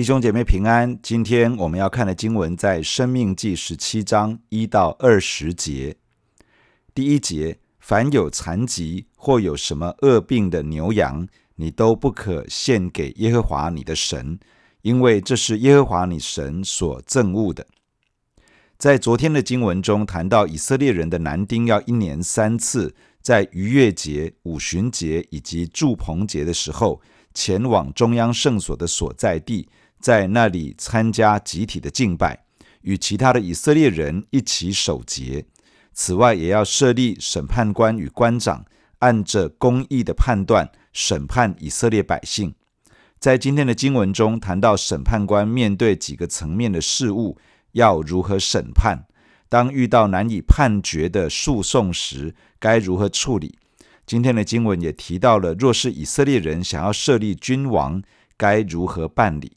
弟兄姐妹平安，今天我们要看的经文在《生命记》十七章一到二十节。第一节：凡有残疾或有什么恶病的牛羊，你都不可献给耶和华你的神，因为这是耶和华你神所憎恶的。在昨天的经文中谈到，以色列人的男丁要一年三次，在逾越节、五旬节以及住棚节的时候，前往中央圣所的所在地，在那里参加集体的敬拜，与其他的以色列人一起守节。此外，也要设立审判官与官长，按着公义的判断审判以色列百姓。在今天的经文中谈到，审判官面对几个层面的事务，要如何审判？当遇到难以判决的诉讼时，该如何处理？今天的经文也提到了，若是以色列人想要设立君王，该如何办理？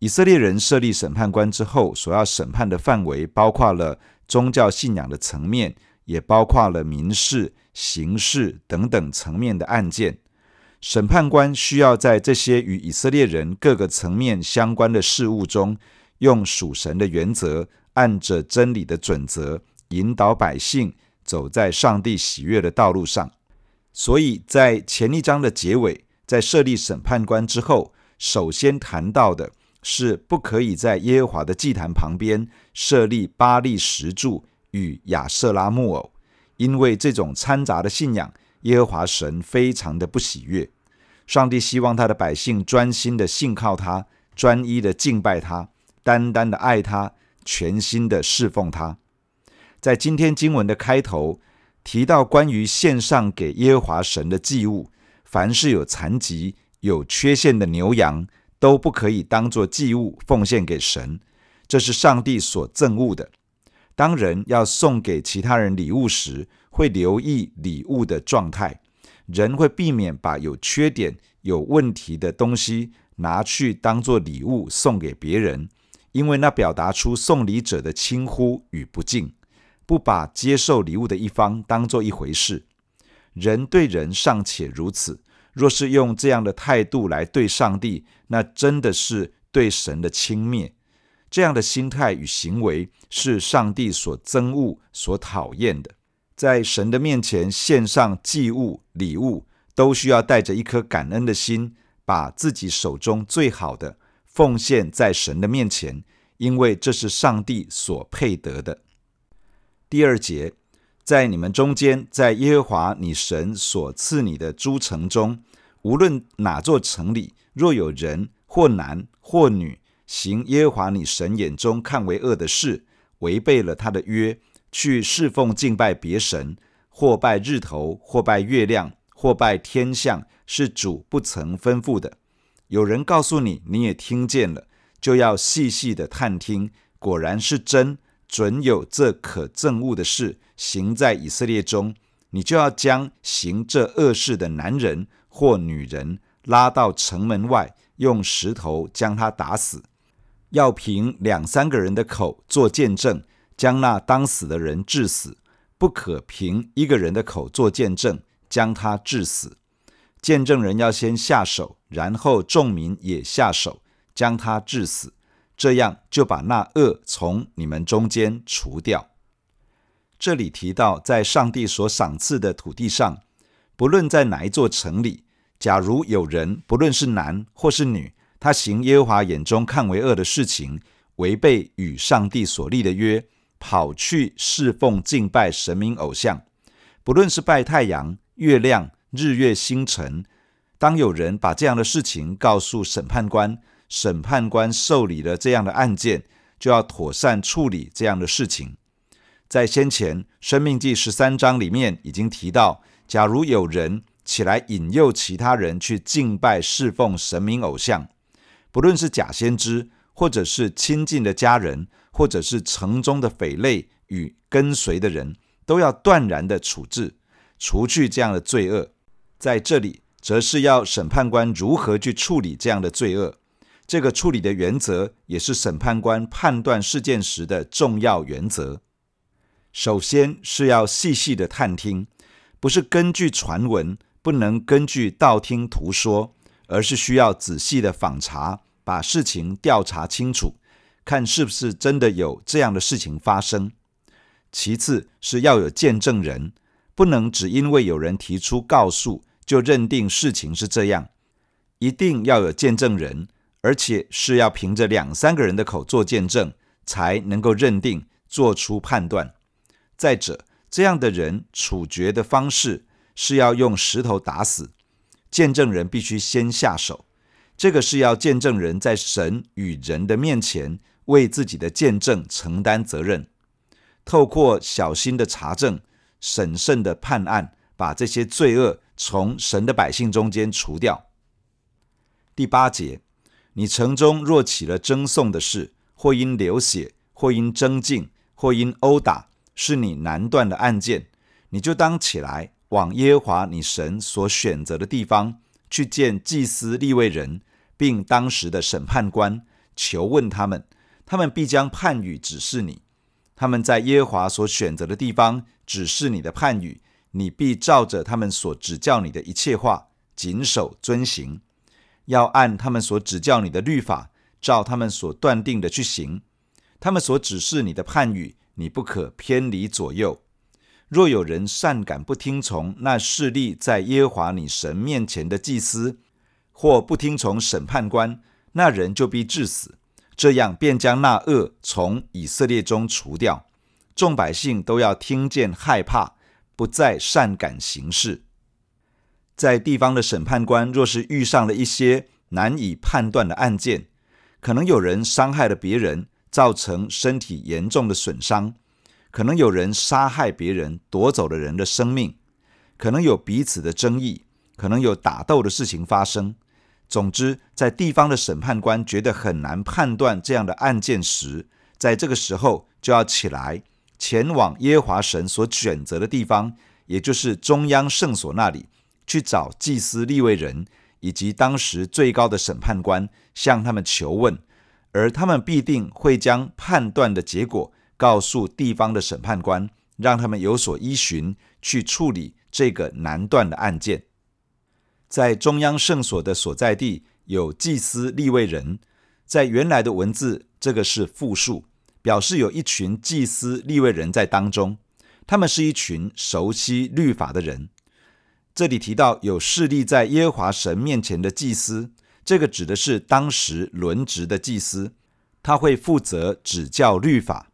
以色列人设立审判官之后，所要审判的范围包括了宗教信仰的层面，也包括了民事、刑事等等层面的案件。审判官需要在这些与以色列人各个层面相关的事物中，用属神的原则，按着真理的准则，引导百姓。走在上帝喜悦的道路上，所以在前一章的结尾，在设立审判官之后，首先谈到的是不可以在耶和华的祭坛旁边设立巴力石柱与亚舍拉木偶，因为这种掺杂的信仰，耶和华神非常的不喜悦。上帝希望他的百姓专心的信靠他，专一的敬拜他，单单的爱他，全心的侍奉他。在今天经文的开头提到，关于献上给耶和华神的祭物，凡是有残疾、有缺陷的牛羊，都不可以当作祭物奉献给神，这是上帝所憎恶的。当人要送给其他人礼物时，会留意礼物的状态，人会避免把有缺点、有问题的东西拿去当作礼物送给别人，因为那表达出送礼者的轻忽与不敬。不把接受礼物的一方当做一回事，人对人尚且如此，若是用这样的态度来对上帝，那真的是对神的轻蔑。这样的心态与行为是上帝所憎恶、所讨厌的。在神的面前献上祭物、礼物，都需要带着一颗感恩的心，把自己手中最好的奉献在神的面前，因为这是上帝所配得的。第二节，在你们中间，在耶和华你神所赐你的诸城中，无论哪座城里，若有人或男或女行耶和华你神眼中看为恶的事，违背了他的约，去侍奉敬拜别神，或拜日头，或拜月亮，或拜天象，是主不曾吩咐的。有人告诉你，你也听见了，就要细细的探听，果然是真。准有这可憎恶的事行在以色列中，你就要将行这恶事的男人或女人拉到城门外，用石头将他打死。要凭两三个人的口做见证，将那当死的人治死；不可凭一个人的口做见证，将他治死。见证人要先下手，然后众民也下手，将他治死。这样就把那恶从你们中间除掉。这里提到，在上帝所赏赐的土地上，不论在哪一座城里，假如有人，不论是男或是女，他行耶和华眼中看为恶的事情，违背与上帝所立的约，跑去侍奉敬拜神明偶像，不论是拜太阳、月亮、日月星辰，当有人把这样的事情告诉审判官。审判官受理了这样的案件，就要妥善处理这样的事情。在先前《生命记》十三章里面已经提到，假如有人起来引诱其他人去敬拜侍奉神明偶像，不论是假先知，或者是亲近的家人，或者是城中的匪类与跟随的人，都要断然的处置，除去这样的罪恶。在这里，则是要审判官如何去处理这样的罪恶。这个处理的原则，也是审判官判断事件时的重要原则。首先是要细细的探听，不是根据传闻，不能根据道听途说，而是需要仔细的访查，把事情调查清楚，看是不是真的有这样的事情发生。其次是要有见证人，不能只因为有人提出告诉就认定事情是这样，一定要有见证人，而且是要凭着两三个人的口做见证，才能够认定、做出判断。再者，这样的人处决的方式是要用石头打死，见证人必须先下手。这个是要见证人在神与人的面前为自己的见证承担责任。透过小心的查证、审慎的判案，把这些罪恶从神的百姓中间除掉。第八节，你城中若起了争讼的事，或因流血，或因争竞，或因殴打，是你难断的案件，你就当起来，往耶和华你神所选择的地方去见祭司立位人，并当时的审判官，求问他们，他们必将判语指示你。他们在耶和华所选择的地方指示你的判语，你必照着他们所指教你的一切话，谨守遵行，要按他们所指教你的律法，照他们所断定的去行。他们所指示你的判语，你不可偏离左右。若有人擅敢不听从那侍立在耶和华你神面前的祭司，或不听从审判官，那人就必致死。这样便将那恶从以色列中除掉，众百姓都要听见害怕，不再擅敢行事。在地方的审判官若是遇上了一些难以判断的案件，可能有人伤害了别人，造成身体严重的损伤；可能有人杀害别人，夺走了人的生命；可能有彼此的争议；可能有打斗的事情发生。总之，在地方的审判官觉得很难判断这样的案件时，在这个时候就要起来，前往耶和华神所选择的地方，也就是中央圣所那里，去找祭司立位人以及当时最高的审判官，向他们求问，而他们必定会将判断的结果告诉地方的审判官，让他们有所依循，去处理这个难断的案件。在中央圣所的所在地有祭司立位人，在原来的文字，这个是复数，表示有一群祭司立位人在当中。他们是一群熟悉律法的人。这里提到有侍立在耶和华神面前的祭司，这个指的是当时轮值的祭司，他会负责指教律法。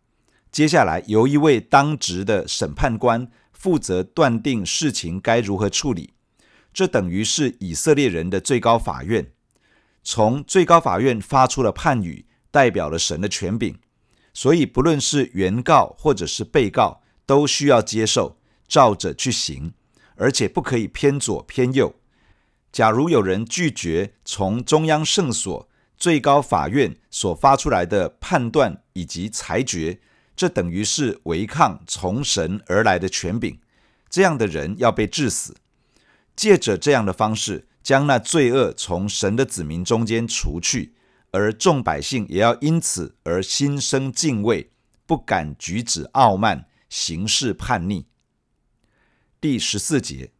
接下来由一位当值的审判官负责断定事情该如何处理。这等于是以色列人的最高法院，从最高法院发出了判语，代表了神的权柄，所以不论是原告或者是被告，都需要接受，照着去行，而且不可以偏左偏右。假如有人拒绝从中央圣所、最高法院所发出来的判断以及裁决，这等于是违抗从神而来的权柄，这样的人要被治死。借着这样的方式，将那罪恶从神的子民中间除去，而众百姓也要因此而心生敬畏，不敢举止傲慢，行事叛逆。第十四节，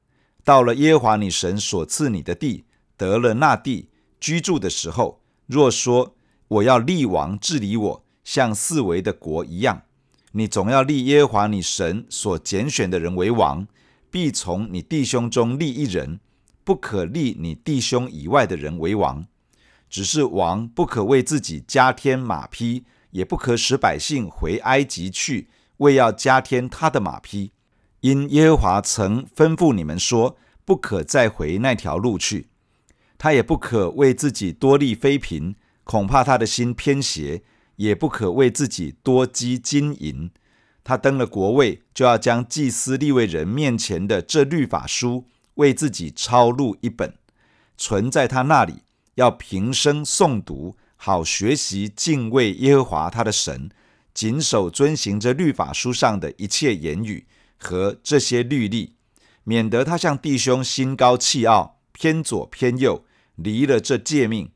到了耶和华你神所赐你的地，得了那地居住的时候，若说我要立王治理我，像四围的国一样，你总要立耶和华你神所拣选的人为王。必从你弟兄中立一人，不可立你弟兄以外的人为王。只是王不可为自己加添马匹，也不可使百姓回埃及去，为要加添他的马匹。因耶和华曾吩咐你们说，不可再回那条路去。他也不可为自己多立妃嫔，恐怕他的心偏邪；也不可为自己多积金银。他登了国位，就要将祭司立位人面前的这律法书为自己抄录一本，存在他那里，要平生诵读，好学习敬畏耶和华他的神，谨守遵行这律法书上的一切言语和这些律例，免得他向弟兄心高气傲，偏左偏右，离了这诫命。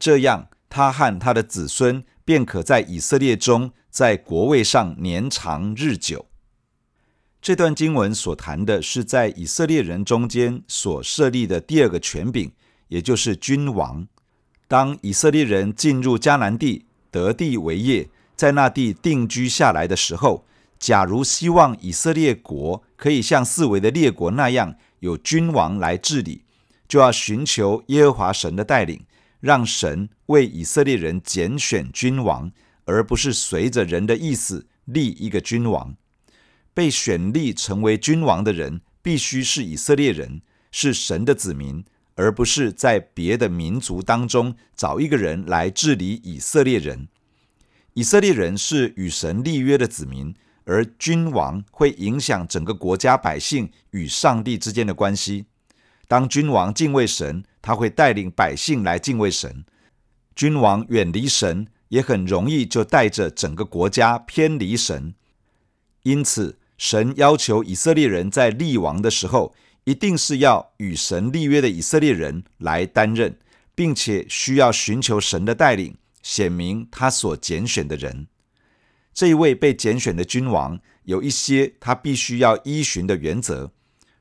这样，他和他的子孙便可在以色列中。在国位上年长日久。这段经文所谈的是在以色列人中间所设立的第二个权柄，也就是君王。当以色列人进入迦南地，得地为业，在那地定居下来的时候，假如希望以色列国可以像四围的列国那样有君王来治理，就要寻求耶和华神的带领，让神为以色列人拣选君王，而不是随着人的意思立一个君王。被选立成为君王的人，必须是以色列人，是神的子民。而不是在别的民族当中找一个人来治理以色列人。以色列人是与神立约的子民，而君王会影响整个国家百姓与上帝之间的关系。当君王敬畏神，他会带领百姓来敬畏神；君王远离神，也很容易就带着整个国家偏离神。因此，神要求以色列人在立王的时候，一定是要与神立约的以色列人来担任，并且需要寻求神的带领，显明他所拣选的人。这一位被拣选的君王有一些他必须要依循的原则：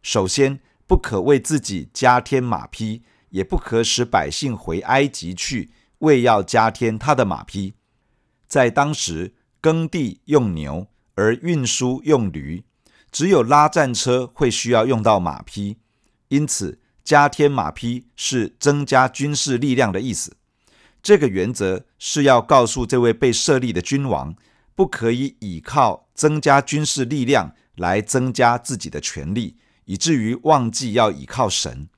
首先，不可为自己加添马匹，也不可使百姓回埃及去，为要加添他的马匹。在当时，耕地用牛，而运输用驴。只有拉战车会需要用到马匹，因此加添马匹是增加军事力量的意思。这个原则是要告诉这位被设立的君王，不可以依靠增加军事力量来增加自己的权力，以至于忘记要依靠神。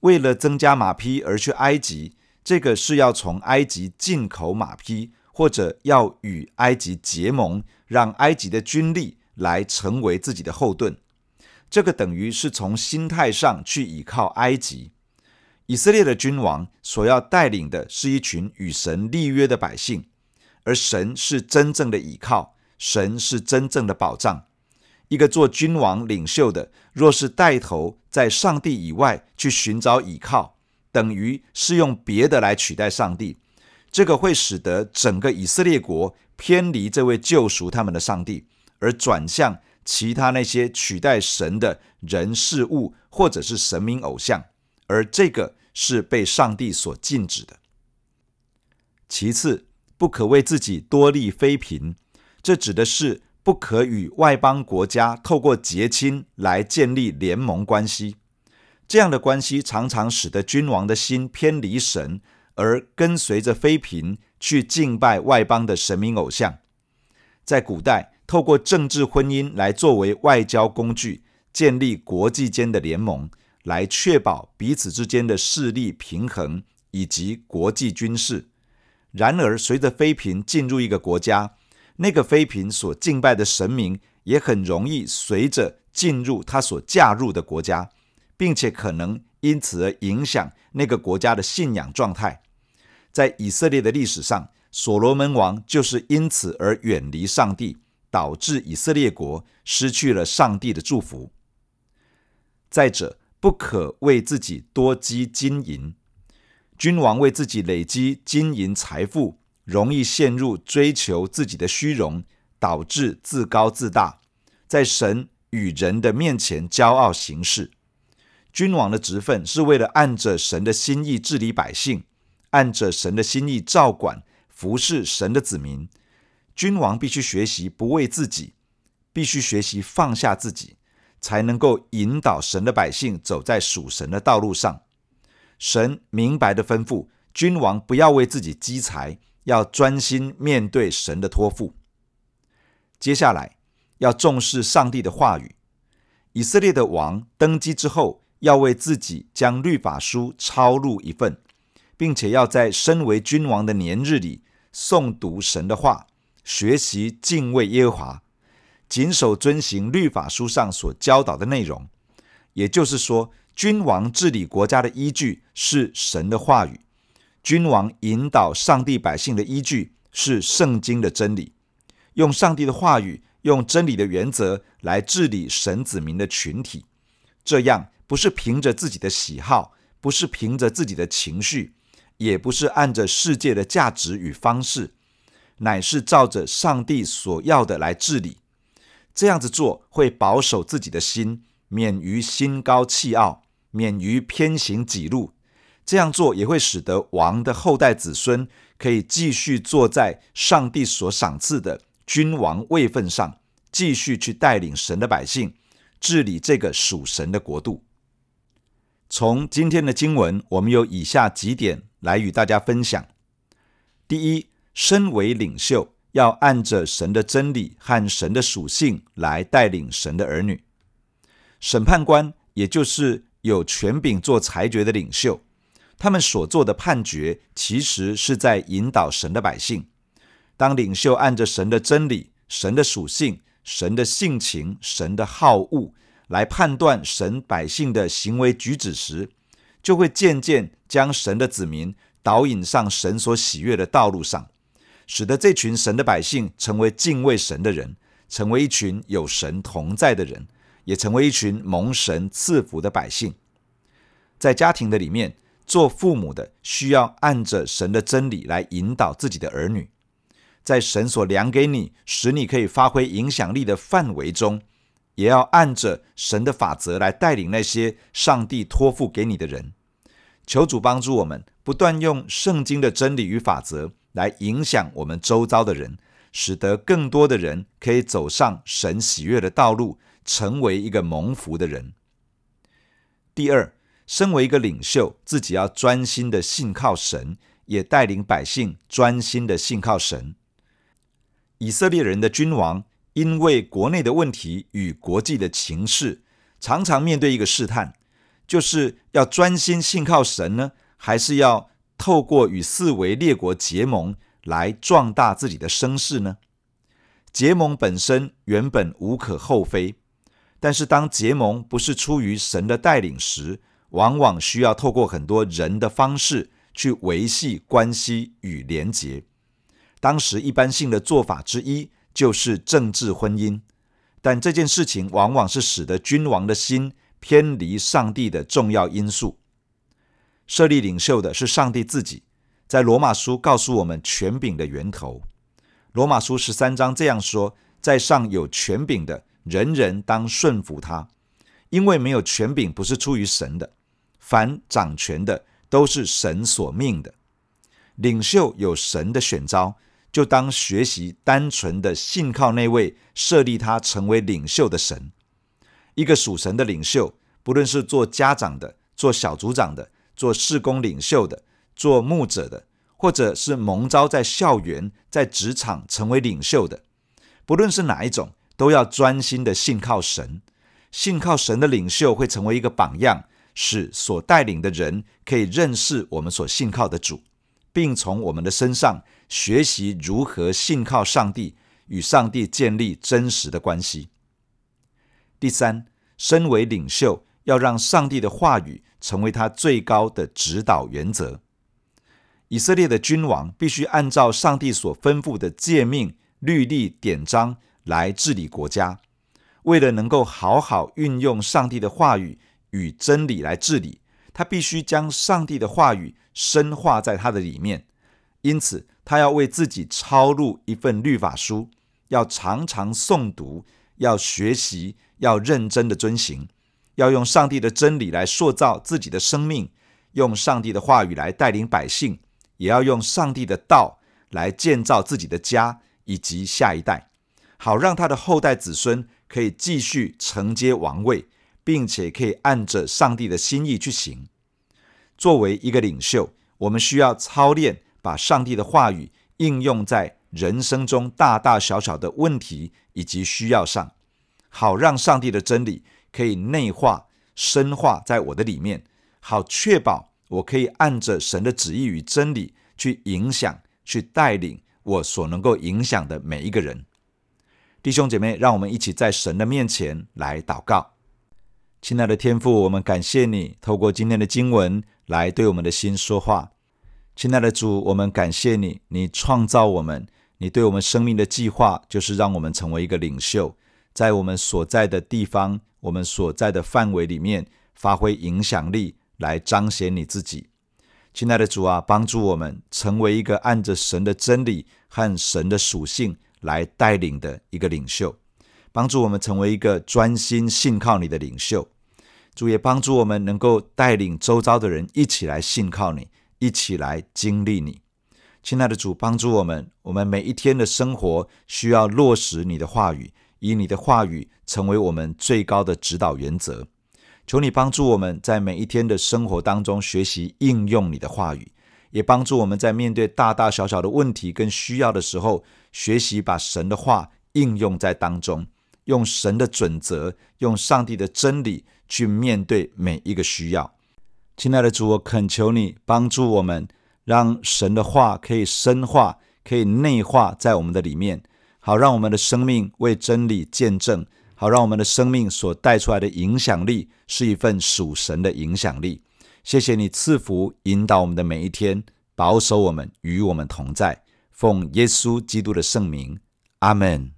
为了增加马匹而去埃及，这个是要从埃及进口马匹，或者要与埃及结盟，让埃及的军力。来成为自己的后盾，这个等于是从心态上去倚靠埃及。以色列的君王所要带领的是一群与神立约的百姓，而神是真正的倚靠，神是真正的保障。一个做君王领袖的，若是带头在上帝以外去寻找倚靠，等于是用别的来取代上帝，这个会使得整个以色列国偏离这位救赎他们的上帝。而转向其他那些取代神的人事物，或者是神明偶像，而这个是被上帝所禁止的。其次，不可为自己多立妃嫔，这指的是不可与外邦国家透过结亲来建立联盟关系。这样的关系常常使得君王的心偏离神，而跟随着妃嫔去敬拜外邦的神明偶像。在古代，透过政治婚姻来作为外交工具，建立国际间的联盟，来确保彼此之间的势力平衡以及国际军事。然而，随着妃嫔进入一个国家，那个妃嫔所敬拜的神明也很容易随着进入她所嫁入的国家，并且可能因此而影响那个国家的信仰状态。在以色列的历史上，所罗门王就是因此而远离上帝。导致以色列国失去了上帝的祝福。再者，不可为自己多积金银。君王为自己累积金银财富，容易陷入追求自己的虚荣，导致自高自大，在神与人的面前骄傲行事。君王的职分是为了按着神的心意治理百姓，按着神的心意照管服侍神的子民。君王必须学习不为自己，必须学习放下自己，才能够引导神的百姓走在属神的道路上。神明白地吩咐君王不要为自己积财，要专心面对神的托付。接下来要重视上帝的话语。以色列的王登基之后，要为自己将律法书抄录一份，并且要在身为君王的年日里诵读神的话。学习敬畏耶和华，谨守遵行律法书上所教导的内容。也就是说，君王治理国家的依据是神的话语，君王引导上帝百姓的依据是圣经的真理。用上帝的话语，用真理的原则来治理神子民的群体，这样不是凭着自己的喜好，不是凭着自己的情绪，也不是按着世界的价值与方式。乃是照着上帝所要的来治理，这样子做会保守自己的心，免于心高气傲，免于偏行己路。这样做也会使得王的后代子孙可以继续坐在上帝所赏赐的君王位份上，继续去带领神的百姓治理这个属神的国度。从今天的经文，我们有以下几点来与大家分享：第一，身为领袖，要按着神的真理和神的属性来带领神的儿女。审判官，也就是有权柄做裁决的领袖。他们所做的判决，其实是在引导神的百姓。当领袖按着神的真理、神的属性、神的性情、神的好恶来判断神百姓的行为举止时，就会渐渐将神的子民导引上神所喜悦的道路上，使得这群神的百姓成为敬畏神的人，成为一群有神同在的人，也成为一群蒙神赐福的百姓。在家庭的里面。做父母的需要按着神的真理来引导自己的儿女，在神所量给你，使你可以发挥影响力的范围中，也要按着神的法则来带领那些上帝托付给你的人。求主帮助我们，不断用圣经的真理与法则来影响我们周遭的人，使得更多的人可以走上神喜悦的道路，成为一个蒙福的人。第二。身为一个领袖，自己要专心的信靠神，也带领百姓专心的信靠神。以色列人的君王因为国内的问题与国际的情势，常常面对一个试探，就是要专心信靠神呢，还是要透过与四围列国结盟来壮大自己的声势呢？结盟本身原本无可厚非，但是当结盟不是出于神的带领时，往往需要透过很多人的方式去维系关系与连结。当时一般性的做法之一就是政治婚姻，但这件事情往往是使得君王的心偏离上帝的重要因素。设立领袖的是上帝自己，在罗马书告诉我们权柄的源头。罗马书十三章这样说：在上有权柄的，人人当顺服他，因为没有权柄不是出于神的。凡掌权的都是神所命的，领袖有神的选召，就当学习单纯的信靠那位设立他成为领袖的神。一个属神的领袖，不论是做家长的、做小组长的、做事工领袖的、做牧者的，或者是蒙召在校园、在职场成为领袖的，不论是哪一种，都要专心的信靠神。信靠神的领袖会成为一个榜样。使所带领的人可以认识我们所信靠的主，并从我们的身上学习如何信靠上帝，与上帝建立真实的关系。第三，身为领袖，要让上帝的话语成为他最高的指导原则。以色列的君王必须按照上帝所吩咐的诫命、律例、典章来治理国家，为了能够好好运用上帝的话语。与真理来治理，他必须将上帝的话语深化在他的里面。因此，他要为自己抄录一份律法书，要常常诵读，要学习，要认真的遵行，要用上帝的真理来塑造自己的生命，用上帝的话语来带领百姓，也要用上帝的道来建造自己的家以及下一代，好让他的后代子孙可以继续承接王位。并且可以按着上帝的心意去行。作为一个领袖，我们需要操练，把上帝的话语应用在人生中大大小小的问题以及需要上，好让上帝的真理可以内化、深化在我的里面，好确保我可以按着神的旨意与真理去影响、去带领我所能够影响的每一个人。弟兄姐妹，让我们一起在神的面前来祷告。亲爱的天父，我们感谢你透过今天的经文来对我们的心说话。亲爱的主，我们感谢你，你创造我们，你对我们生命的计划就是让我们成为一个领袖，在我们所在的地方、我们所在的范围里面发挥影响力，来彰显你自己。亲爱的主啊，帮助我们成为一个按着神的真理和神的属性来带领的一个领袖。帮助我们成为一个专心信靠你的领袖。主也帮助我们能够带领周遭的人一起来信靠你，一起来经历你。亲爱的主，帮助我们，我们每一天的生活需要落实你的话语，以你的话语成为我们最高的指导原则。求你帮助我们在每一天的生活当中学习应用你的话语，也帮助我们在面对大大小小的问题跟需要的时候，学习把神的话应用在当中，用神的准则，用上帝的真理。去面对每一个需要，亲爱的主，我恳求你帮助我们，让神的话可以深化、可以内化在我们的里面，好让我们的生命为真理见证，好让我们的生命所带出来的影响力是一份属神的影响力。谢谢你赐福引导我们的每一天，保守我们与我们同在，奉耶稣基督的圣名，阿门。